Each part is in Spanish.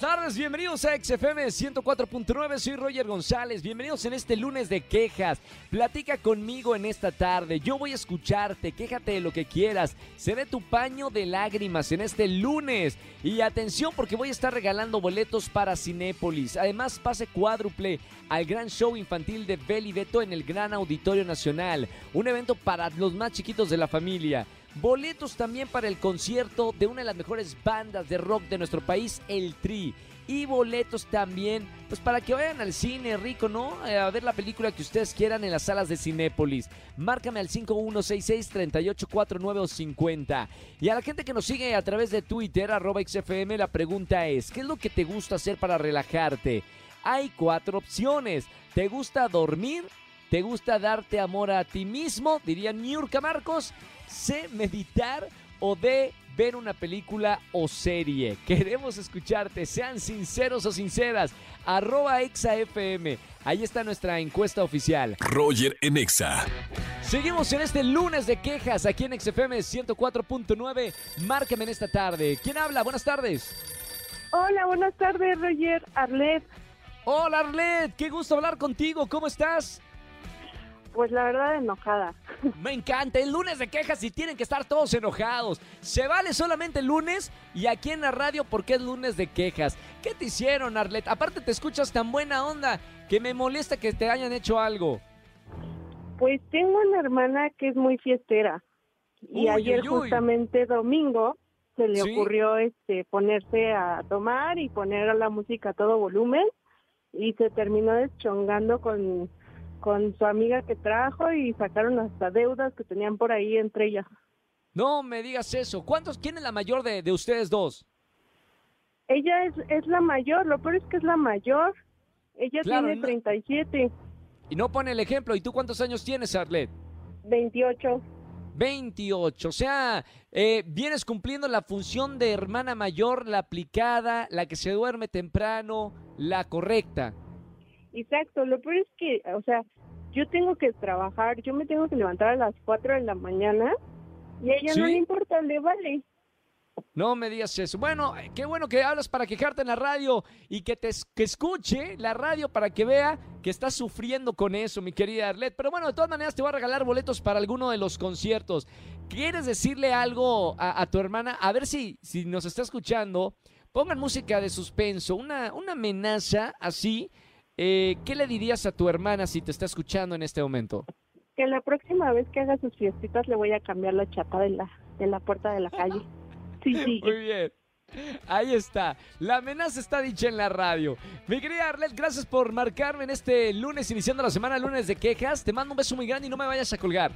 Buenas tardes, bienvenidos a XFM 104.9, soy Roger González, bienvenidos en este lunes de quejas. Platica conmigo en esta tarde, yo voy a escucharte, quéjate de lo que quieras, seré tu paño de lágrimas en este lunes. Y atención porque voy a estar regalando boletos para Cinépolis, además pase cuádruple al gran show infantil de Beli Beto en el Gran Auditorio Nacional, un evento para los más chiquitos de la familia. Boletos también para el concierto de una de las mejores bandas de rock de nuestro país, El Tri. Y boletos también, pues para que vayan al cine, rico, ¿no? Eh, A ver la película que ustedes quieran en las salas de Cinépolis. Márcame al 5166-3849 o 50. Y a la gente que nos sigue a través de Twitter, arroba XFM, la pregunta es, ¿qué es lo que te gusta hacer para relajarte? Hay cuatro opciones. ¿Te gusta dormir? ¿Te gusta darte amor a ti mismo? Diría Niurka Marcos. ¿Sé meditar o de ver una película o serie? Queremos escucharte. Sean sinceros o sinceras. Arroba ExaFM. Ahí está nuestra encuesta oficial. Roger en Exa. Seguimos en este lunes de quejas aquí en XFM 104.9. Márqueme en esta tarde. ¿Quién habla? Buenas tardes. Hola, buenas tardes, Roger Arlet. Hola Arlet, qué gusto hablar contigo. ¿Cómo estás? Pues la verdad, enojada. Me encanta, el lunes de quejas y tienen que estar todos enojados. Se vale solamente el lunes y aquí en la radio porque es lunes de quejas. ¿Qué te hicieron, Arlet? Aparte te escuchas tan buena onda que me molesta que te hayan hecho algo. Pues tengo una hermana que es muy fiestera. Y Uy, ayer, uy, uy. justamente domingo, se le Sí. ocurrió este ponerse a tomar y poner la música a todo volumen. Y se terminó deschongando con, con su amiga que trajo y sacaron hasta deudas que tenían por ahí entre ellas. No me digas eso. ¿Cuántos? ¿Quién es la mayor de, de ustedes dos? Ella es, es la mayor, lo peor es que es la mayor. Ella Claro, tiene no- 37, Y no pone el ejemplo. ¿Y tú cuántos años tienes, Arlet? 28. 28. O sea, eh, vienes cumpliendo la función de hermana mayor, la aplicada, la que se duerme temprano, la correcta. Exacto, lo peor es que, o sea, yo tengo que trabajar, yo me tengo que levantar a las 4 de la mañana y a ella no le importa, le vale. No me digas eso. Bueno, eh, qué bueno que hablas para quejarte en la radio y que te que escuche la radio para que vea que estás sufriendo con eso, mi querida Arlet. Pero bueno, de todas maneras te voy a regalar boletos para alguno de los conciertos. ¿Quieres decirle algo a, a tu hermana? A ver si, si nos está escuchando. Pongan música de suspenso, una, una amenaza así. Eh, ¿Qué le dirías a tu hermana si te está escuchando en este momento? Que la próxima vez que haga sus fiestitas le voy a cambiar la chapa de la, de la puerta de la calle. Sí, sí. Muy bien. Ahí está. La amenaza está dicha en la radio. Mi querida Arlet, gracias por marcarme en este lunes, iniciando la semana, lunes de quejas. Te mando un beso muy grande y no me vayas a colgar.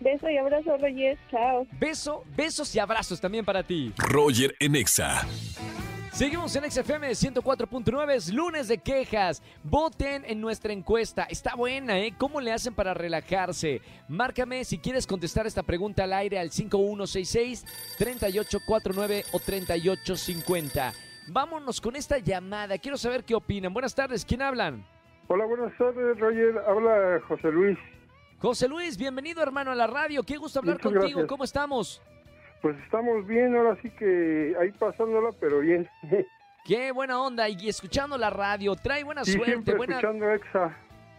Beso y abrazo, Reyes. Chao. Beso, besos y abrazos también para ti. Roger en Exa. Seguimos en XFM 104.9, es lunes de quejas. Voten en nuestra encuesta. Está buena, ¿eh? ¿Cómo le hacen para relajarse? Márcame si quieres contestar esta pregunta al aire al 5166-3849 o 3850. Vámonos con esta llamada. Quiero saber qué opinan. Buenas tardes, ¿quién hablan? Hola, buenas tardes, Roger. Habla José Luis. José Luis, bienvenido hermano a la radio. Qué gusto hablar Muchas contigo. gracias. ¿Cómo estamos? Pues estamos bien, ahora sí que ahí pasándola, pero bien. Qué buena onda y escuchando la radio. Trae buena Sí, suerte, buena, escuchando Exa.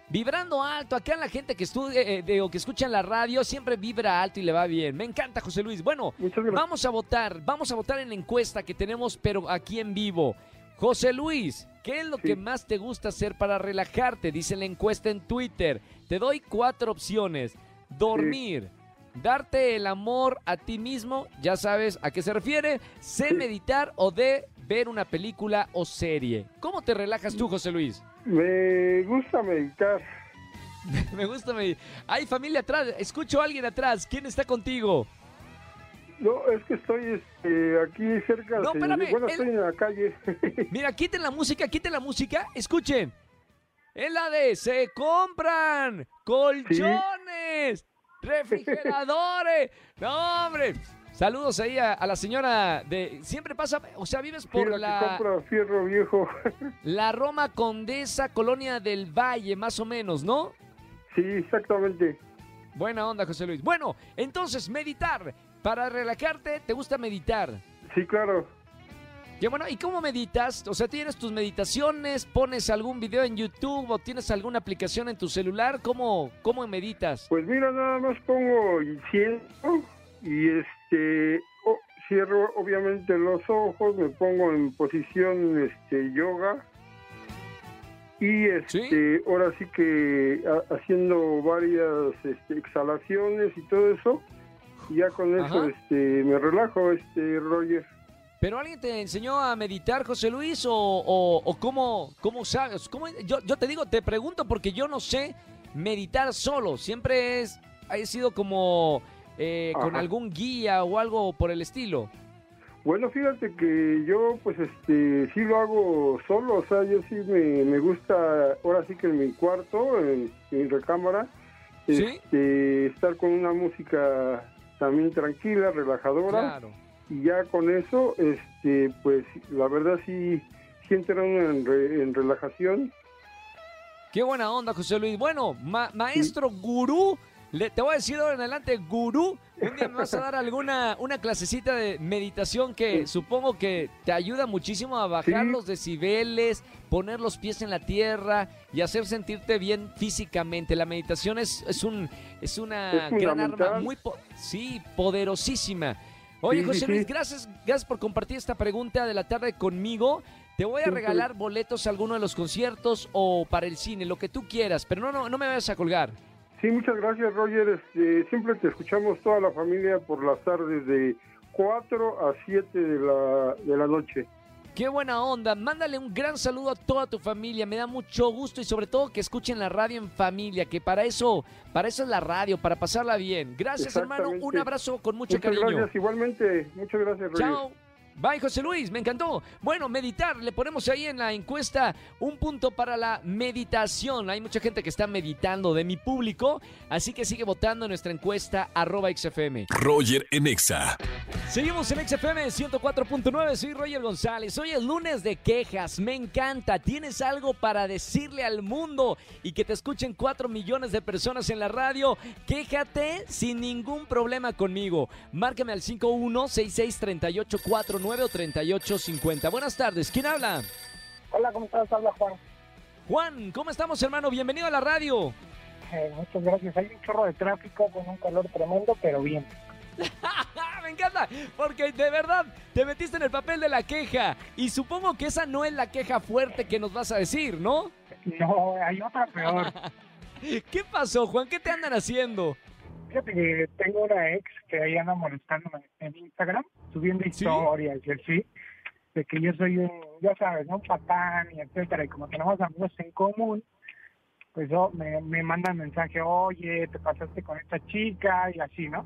Vibrando alto, acá la gente que estudia eh, de- o que escucha en la radio siempre vibra alto y le va bien. Me encanta, José Luis. Bueno, vamos a votar, vamos a votar en la encuesta que tenemos, pero aquí en vivo. José Luis, ¿qué es lo Sí. que más te gusta hacer para relajarte? Dice la encuesta en Twitter. Te doy cuatro opciones. Dormir, darte el amor a ti mismo, ya sabes a qué se refiere, sé Sí. meditar o de ver una película o serie. ¿Cómo te relajas tú, José Luis? Me gusta meditar. Me gusta, me... Hay familia atrás, escucho a alguien atrás. ¿Quién está contigo? No, es que estoy este, aquí cerca. No, espérame, Bueno, estoy en la calle. Mira, quiten la música, quiten la música. Escuchen. Es la de se compran colchones, refrigeradores. No, hombre. Saludos ahí a, a la señora de... Siempre pasa, o sea, vives Sí, por la, la, que compra fierro viejo. la Roma Condesa, Colonia del Valle, más o menos, ¿no? sí, exactamente. Buena onda, José Luis. Bueno, entonces, meditar. Para relajarte, ¿te gusta meditar? Sí, claro. Y bueno, ¿y cómo meditas? O sea, ¿tienes tus meditaciones? ¿Pones algún video en YouTube o tienes alguna aplicación en tu celular? ¿Cómo, cómo meditas? Pues mira, nada más pongo incienso y este o- cierro obviamente los ojos, me pongo en posición este yoga y este ahora sí que ha- haciendo varias este, exhalaciones y todo eso y ya con eso este me relajo este Roger. ¿Pero alguien te enseñó a meditar, José Luis? ¿O, o- o cómo, cómo sabes? ¿Cómo- yo, yo te digo, te pregunto porque yo no sé meditar solo. Siempre es, he sido como eh, con algún guía o algo por el estilo. Bueno, fíjate que yo pues este sí lo hago solo, o sea, yo sí me, me gusta, ahora sí que en mi cuarto, en mi recámara, ¿Sí? este, estar con una música también tranquila, relajadora, Claro. Y ya con eso, este, pues la verdad sí, sí entra uno en, re- en relajación. Qué buena onda, José Luis. Bueno, ma- maestro gurú, le- te voy a decir ahora en adelante, gurú. Un día me vas a dar alguna una clasecita de meditación que supongo que te ayuda muchísimo a bajar Sí. los decibeles, poner los pies en la tierra y hacer sentirte bien físicamente. La meditación es, es un es una Es gran arma muy po- sí, poderosísima. Oye, José Luis, gracias, gracias por compartir esta pregunta de la tarde conmigo. Te voy a regalar boletos a alguno de los conciertos o para el cine, lo que tú quieras, pero no, no, no me vayas a colgar. Sí, muchas gracias Roger, este, siempre te escuchamos toda la familia por las tardes de 4 a 7 de la, de la noche. Qué buena onda. Mándale un gran saludo a toda tu familia. Me da mucho gusto y sobre todo que escuchen la radio en familia, que para eso, para eso es la radio, para pasarla bien. Gracias, hermano. Un abrazo con mucho Muchas cariño. gracias, igualmente, muchas gracias. Chao. Bye, José Luis, me encantó. Bueno, meditar, le ponemos ahí en la encuesta un punto para la meditación. Hay mucha gente que está meditando de mi público, así que sigue votando en nuestra encuesta arroba XFM. Roger en Exa. Seguimos en XFM 104.9, soy Roger González. Hoy es lunes de quejas, me encanta. Tienes algo para decirle al mundo y que te escuchen 4 millones de personas en la radio. Quéjate sin ningún problema conmigo. Márcame al 51663849 o 3850. Buenas tardes, ¿quién habla? Hola, ¿cómo estás? Habla Juan. Juan, ¿cómo estamos, hermano? Bienvenido a la radio. Eh, muchas gracias. Hay un chorro de tráfico con un calor tremendo, pero bien. Me encanta, porque de verdad te metiste en el papel de la queja y supongo que esa no es la queja fuerte que nos vas a decir, ¿no? No, hay otra peor. ¿Qué pasó, Juan? ¿Qué te andan haciendo? Fíjate que tengo una ex que ahí anda molestándome en Instagram, subiendo ¿Sí? historias y así, de que yo soy un, ya sabes, ¿no? un patán y etcétera, y como tenemos amigos en común, pues yo me, me mandan mensaje, oye, te pasaste con esta chica y así, ¿no?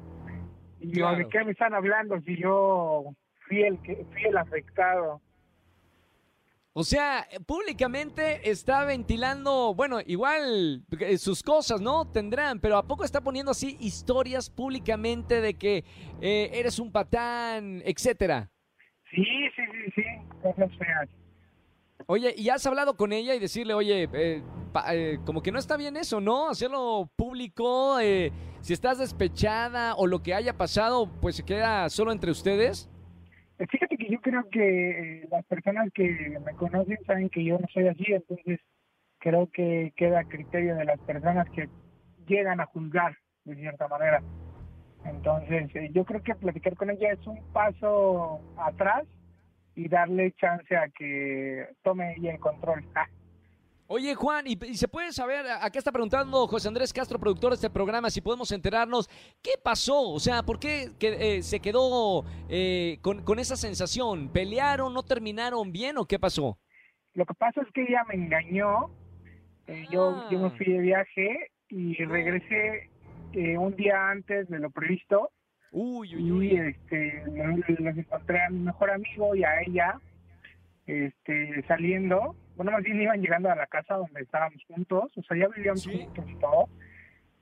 Y yo, Claro. ¿de qué me están hablando si yo fui el, que, fui el afectado? O sea, públicamente está ventilando, bueno, igual eh, sus cosas, ¿no? Tendrán, pero ¿a poco está poniendo así historias públicamente de que eh, eres un patán, etcétera? Sí, sí, sí, sí, cosas feas. Oye, ¿y has hablado con ella y decirle, oye, eh, pa- eh, como que no está bien eso, ¿no? Hacerlo público, eh, si estás despechada o lo que haya pasado, pues se queda solo entre ustedes. Que yo creo que eh, las personas que me conocen saben que yo no soy así, entonces creo que queda a criterio de las personas que llegan a juzgar de cierta manera. Entonces eh, yo creo que platicar con ella es un paso atrás y darle chance a que tome ella el control. Oye, Juan, ¿y, y se puede saber, acá está preguntando José Andrés Castro, productor de este programa, si podemos enterarnos, ¿qué pasó? O sea, ¿por qué que, eh, se quedó eh, con, con esa sensación? ¿Pelearon, no terminaron bien o qué pasó? Lo que pasa es que ella me engañó. Eh, yo, yo me Ah. fui de viaje y regresé eh, un día antes de lo previsto Uy, uy, y uy. este los los encontré a mi mejor amigo y a ella este saliendo bueno más bien iban llegando a la casa donde estábamos juntos o sea ya vivíamos Sí. juntos y todo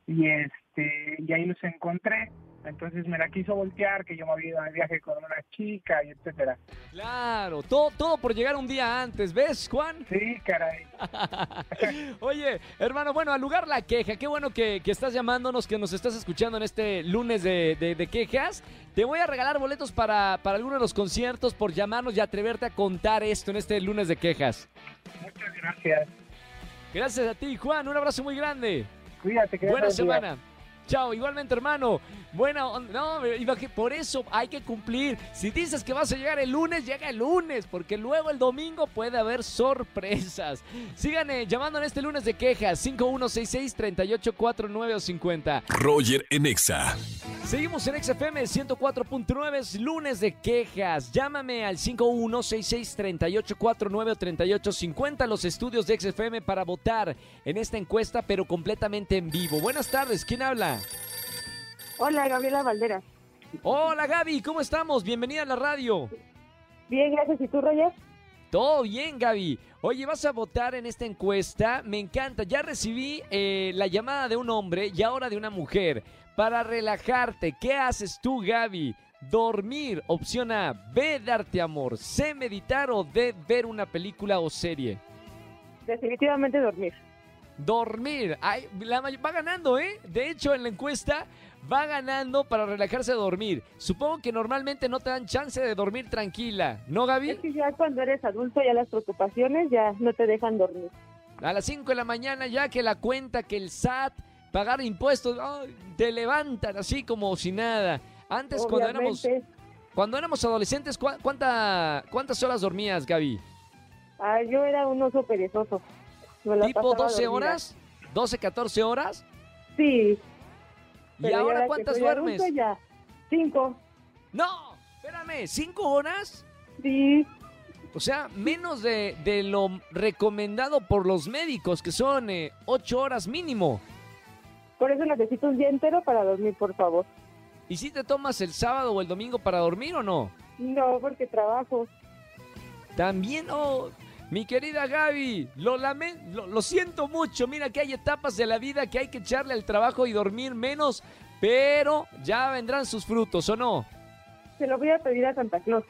y este y ahí los encontré Entonces me la quiso voltear, que yo me había ido de viaje con una chica y etcétera. Claro, todo, todo por llegar un día antes, ¿ves, Juan? Sí, caray. Oye, hermano, bueno, al lugar la queja, qué bueno que, que estás llamándonos, que nos estás escuchando en este lunes de, de- de quejas. Te voy a regalar boletos para, para alguno de los conciertos por llamarnos y atreverte a contar esto en este lunes de quejas. Muchas gracias. Gracias a ti, Juan, un abrazo muy grande. Cuídate, que Buena día. Chao, igualmente hermano. Buena onda. No, por eso hay que cumplir. Si dices que vas a llegar el lunes, llega el lunes, porque luego el domingo puede haber sorpresas. Sigan eh, llamando en este lunes de quejas 5166-3849 o 50. Roger en Exa. Seguimos en XFM 104.9, es lunes de quejas. Llámame al 5166-3849 o 3850 los estudios de XFM para votar en esta encuesta, pero completamente en vivo. Buenas tardes, ¿quién habla? Hola, Gabriela Valderas. Hola Gaby, ¿cómo estamos? Bienvenida a la radio. Bien, gracias. ¿Y tú, Roger? Todo bien, Gaby. Oye, vas a votar en esta encuesta. Me encanta. Ya recibí eh, la llamada de un hombre y ahora de una mujer. Para relajarte, ¿qué haces tú, Gaby? Dormir, opción A. B, darte amor. C, meditar o D, ver una película o serie. Definitivamente dormir. Dormir. Ay, la va ganando, ¿eh? De hecho, en la encuesta va ganando para relajarse a dormir. Supongo que normalmente no te dan chance de dormir tranquila, ¿no, Gaby? Es que ya cuando eres adulto, ya las preocupaciones ya no te dejan dormir. A las 5 de la mañana ya que la cuenta, que el SAT, pagar impuestos, te levantan así como si nada. Antes cuando éramos, cuando éramos adolescentes, ¿cuá- cuánta, ¿cuántas horas dormías, Gaby? Ah, yo era un oso perezoso. ¿Tipo pasaba 12 dormida. horas? ¿12, 14 horas? Sí. ¿Y pero ahora cuántas duermes? ya. Cinco. No, espérame, ¿5 horas? Sí. O sea, menos de, de lo recomendado por los médicos, que son 8 horas mínimo. Por eso necesito un día entero para dormir, por favor. ¿Y si te tomas el sábado o el domingo para dormir o no? No, porque trabajo. También, oh, mi querida Gaby, lo, lamen- lo, lo siento mucho. Mira que hay etapas de la vida que hay que echarle al trabajo y dormir menos, pero ya vendrán sus frutos, ¿o no? Se lo voy a pedir a Santa Claus.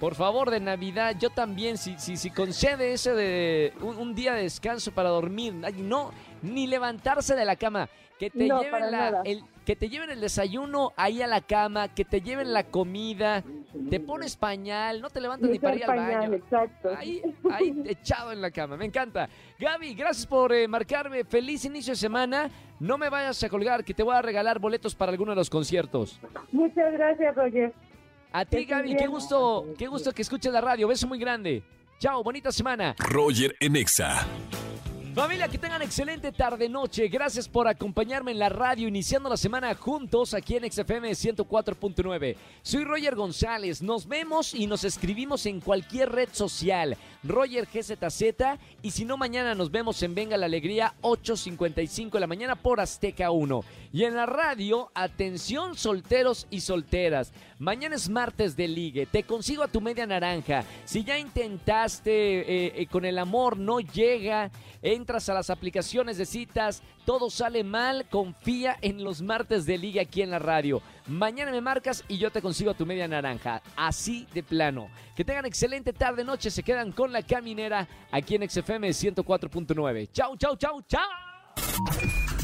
Por favor, de Navidad, yo también, si, si, si concede ese de un, un día de descanso para dormir, ay, no, ni levantarse de la cama, que te No, lleven la, el, que te lleven el desayuno ahí a la cama, que te lleven la comida, te pones pañal, no te levantas ni para ir al pañal, baño. exacto. Ahí, ahí echado en la cama, me encanta. Gaby, gracias por eh, marcarme. Feliz inicio de semana. No me vayas a colgar, que te voy a regalar boletos para alguno de los conciertos. Muchas gracias, Roger. A ti, Gaby, qué gusto, qué gusto que escuches la radio. Beso muy grande. Chao, bonita semana. Roger en Exa. Familia, que tengan excelente tarde-noche. Gracias por acompañarme en la radio, iniciando la semana juntos aquí en XFM 104.9. Soy Roger González. Nos vemos y nos escribimos en cualquier red social. Roger GZZ. Y si no, mañana nos vemos en Venga la Alegría, 8.55 de la mañana por Azteca 1. Y en la radio, atención solteros y solteras. Mañana es martes de ligue. Te consigo a tu media naranja. Si ya intentaste eh, eh, con el amor, no llega, entras a las aplicaciones de citas, todo sale mal, confía en los martes de ligue aquí en la radio. Mañana me marcas y yo te consigo a tu media naranja. Así de plano. Que tengan excelente tarde, noche. Se quedan con la caminera aquí en XFM 104.9. Chau, chau, chau, chau.